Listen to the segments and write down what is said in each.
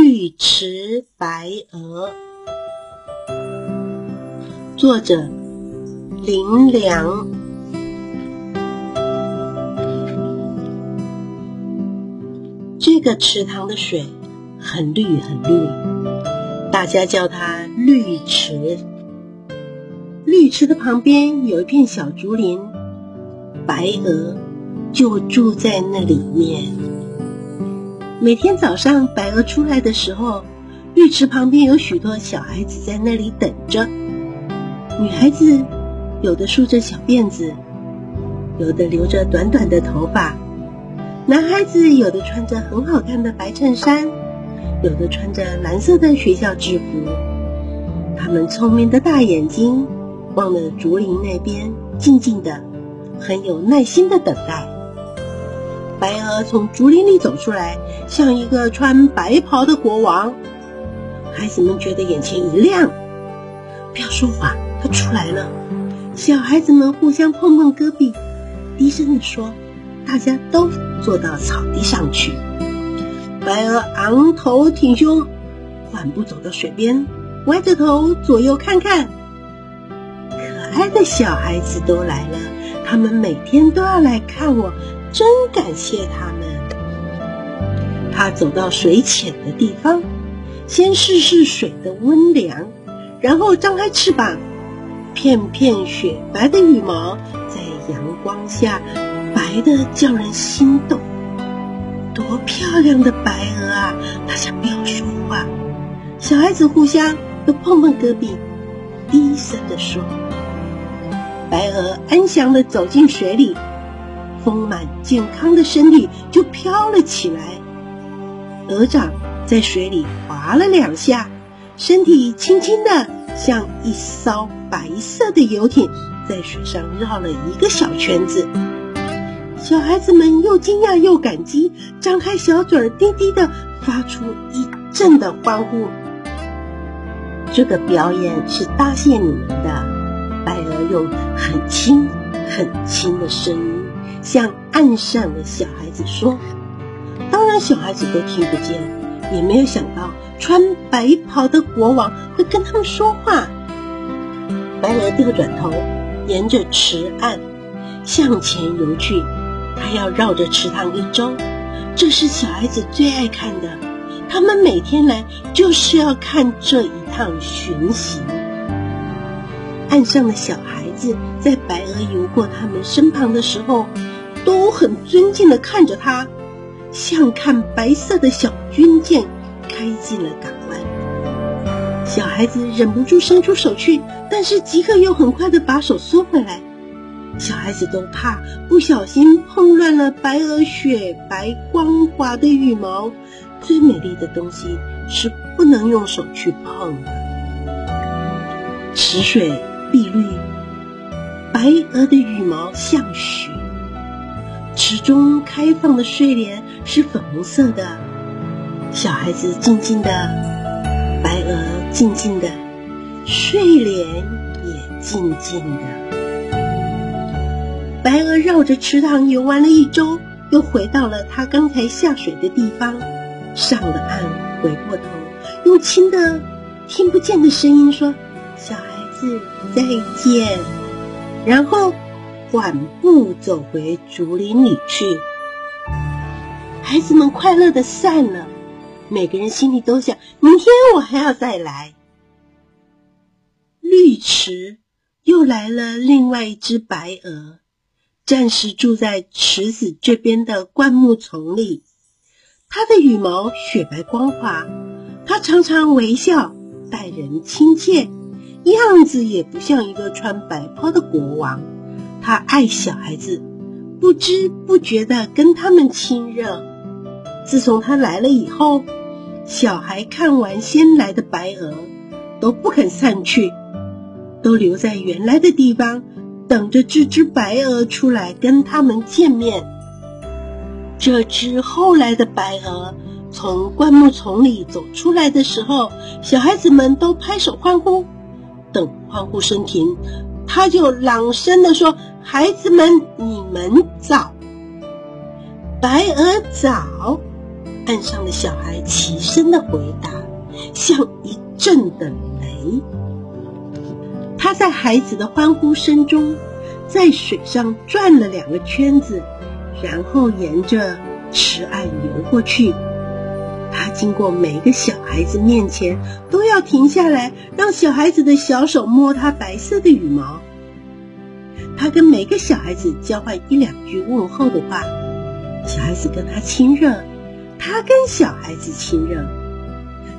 绿池白鹅，作者林良。这个池塘的水很绿很绿，大家叫它绿池。绿池的旁边有一片小竹林，白鹅就住在那里面。每天早上，白鹅出来的时候，浴池旁边有许多小孩子在那里等着。女孩子有的梳着小辫子，有的留着短短的头发；男孩子有的穿着很好看的白衬衫，有的穿着蓝色的学校制服。他们聪明的大眼睛望着竹林那边，静静的，很有耐心的等待。白鹅从竹林里走出来，像一个穿白袍的国王。孩子们觉得眼前一亮。不要说话，它出来了。小孩子们互相碰碰胳膊，低声地说：“大家都坐到草地上去。”白鹅昂头挺胸，缓步走到水边，歪着头左右看看。可爱的小孩子都来了，他们每天都要来看我。真感谢他们。他走到水浅的地方，先试试水的温凉，然后张开翅膀，片片雪白的羽毛在阳光下白的叫人心动。多漂亮的白鹅啊！大家不要说话，小孩子互相都碰碰胳膊，低声的说：“白鹅安详的走进水里。”丰满健康的身体就飘了起来，鹅掌在水里划了两下，身体轻轻的像一艘白色的游艇，在水上绕了一个小圈子。小孩子们又惊讶又感激，张开小嘴儿，低低的发出一阵的欢呼。这个表演是答谢你们的，白鹅用很轻很轻的声音。向岸上的小孩子说：“当然，小孩子都听不见，也没有想到穿白袍的国王会跟他们说话。”白鹅掉转头，沿着池岸向前游去。它要绕着池塘一周，这是小孩子最爱看的。他们每天来就是要看这一趟巡行。岸上的小孩子在白鹅游过他们身旁的时候。都很尊敬地看着他，像看白色的小军舰开进了港湾。小孩子忍不住伸出手去，但是即刻又很快地把手缩回来。小孩子都怕不小心碰乱了白鹅雪白光滑的羽毛。最美丽的东西是不能用手去碰的。池水碧绿，白鹅的羽毛像雪。池中开放的睡莲是粉红色的，小孩子静静的，白鹅静静的，睡莲也静静的。白鹅绕着池塘游玩了一周，又回到了它刚才下水的地方，上了岸，回过头，用轻的、听不见的声音说：“小孩子再见。”然后。缓步走回竹林里去，孩子们快乐的散了。每个人心里都想：明天我还要再来。绿池又来了另外一只白鹅，暂时住在池子这边的灌木丛里。它的羽毛雪白光滑，它常常微笑，待人亲切，样子也不像一个穿白袍的国王。他爱小孩子，不知不觉的跟他们亲热。自从他来了以后，小孩看完先来的白鹅，都不肯散去，都留在原来的地方，等着这只白鹅出来跟他们见面。这只后来的白鹅从灌木丛里走出来的时候，小孩子们都拍手欢呼。等欢呼声停。他就朗声地说：“孩子们，你们早，白鹅早，岸上的小孩齐声的回答，像一阵的雷。他在孩子的欢呼声中，在水上转了两个圈子，然后沿着池岸游过去。经过每个小孩子面前，都要停下来，让小孩子的小手摸他白色的羽毛。他跟每个小孩子交换一两句问候的话，小孩子跟他亲热，他跟小孩子亲热。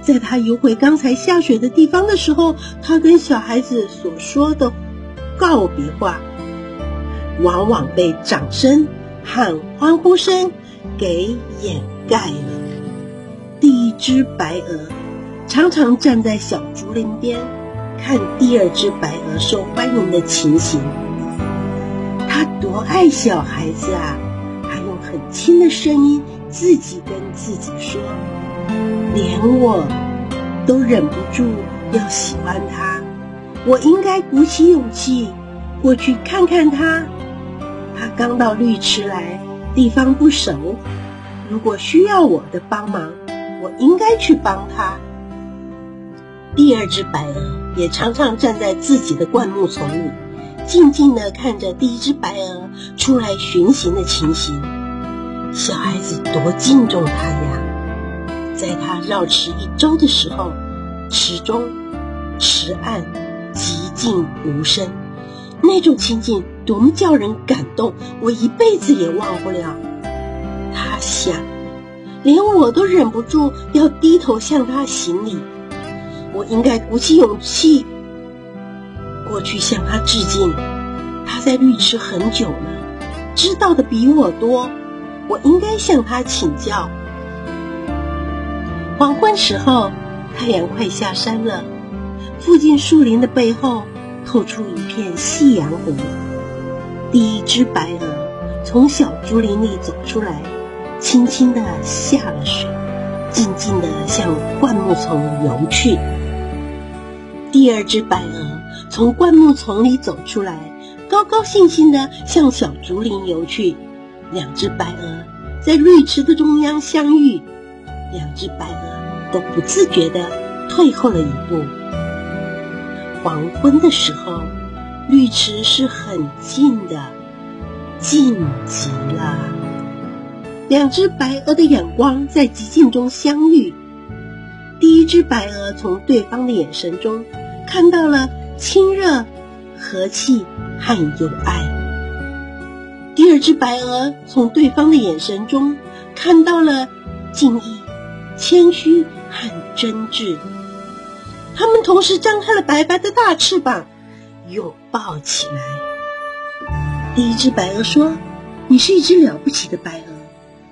在他游回刚才下雪的地方的时候，他跟小孩子所说的告别话，往往被掌声和欢呼声给掩盖了。第一只白鹅常常站在小竹林边，看第二只白鹅受欢迎的情形。他多爱小孩子啊！他用很轻的声音自己跟自己说：“连我都忍不住要喜欢他，我应该鼓起勇气过去看看他。他刚到绿池来，地方不熟，如果需要我的帮忙。”我应该去帮他。第二只白鹅也常常站在自己的灌木丛里，静静地看着第一只白鹅出来巡行的情形。小孩子多敬重它呀！在它绕池一周的时候，池中、池岸寂静无声，那种情景多么叫人感动，我一辈子也忘不了。他想。连我都忍不住要低头向他行礼，我应该鼓起勇气过去向他致敬。他在律池很久了，知道的比我多，我应该向他请教。黄昏时候，太阳快下山了，附近树林的背后透出一片夕阳红。第一只白鹅从小竹林里走出来。轻轻地下了水，静静地向灌木丛游去。第二只白鹅从灌木丛里走出来，高高兴兴地向小竹林游去。两只白鹅在绿池的中央相遇，两只白鹅都不自觉地退后了一步。黄昏的时候，绿池是很静的，静极了。两只白鹅的眼光在寂静中相遇。第一只白鹅从对方的眼神中看到了亲热、和气和友爱；第二只白鹅从对方的眼神中看到了敬意、谦虚和真挚。它们同时张开了白白的大翅膀，拥抱起来。第一只白鹅说：“你是一只了不起的白鹅。”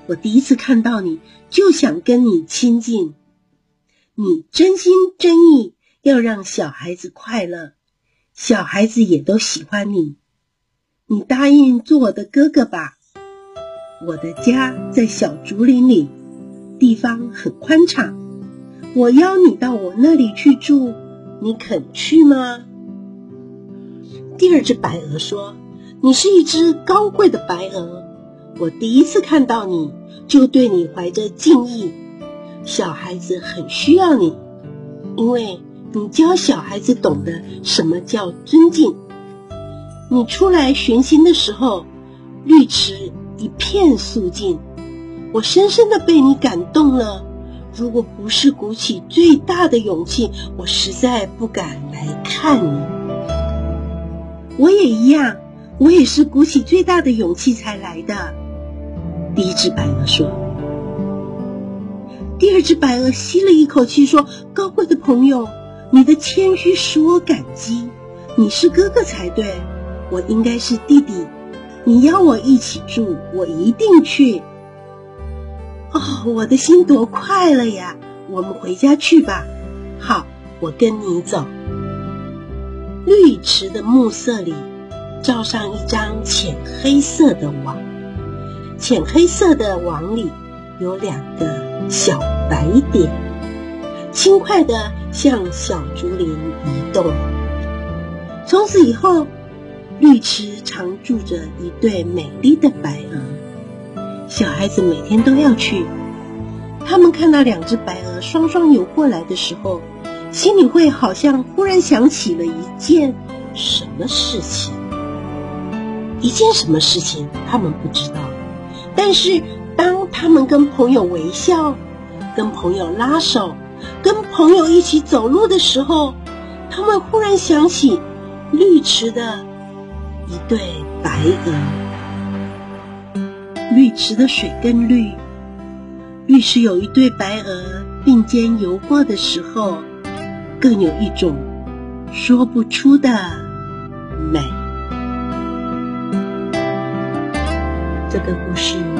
我第一次看到你，就想跟你亲近。你真心真意要让小孩子快乐，小孩子也都喜欢你。你答应做我的哥哥吧。我的家在小竹林里，地方很宽敞。我邀你到我那里去住，你肯去吗？第二只白鹅说：“你是一只高贵的白鹅。”我第一次看到你，就对你怀着敬意。小孩子很需要你，因为你教小孩子懂得什么叫尊敬。你出来巡行的时候，绿池一片肃静，我深深的被你感动了。如果不是鼓起最大的勇气，我实在不敢来看你。我也一样，我也是鼓起最大的勇气才来的。第一只白鹅说：“第二只白鹅吸了一口气说，高贵的朋友，你的谦虚使我感激。你是哥哥才对，我应该是弟弟。你邀我一起住，我一定去。哦，我的心多快乐呀！我们回家去吧。好，我跟你走。绿池的暮色里，罩上一张浅黑色的网。”浅黑色的网里有两个小白点，轻快地向小竹林移动。从此以后，绿池常住着一对美丽的白鹅。小孩子每天都要去他们看到两只白鹅双双游过来的时候，心里会好像忽然想起了一件什么事情。一件什么事情，他们不知道。但是当他们跟朋友微笑，跟朋友拉手，跟朋友一起走路的时候，他们忽然想起绿池的一对白鹅。绿池的水更绿，绿池有一对白鹅并肩游过的时候，更有一种说不出的美。这个故事。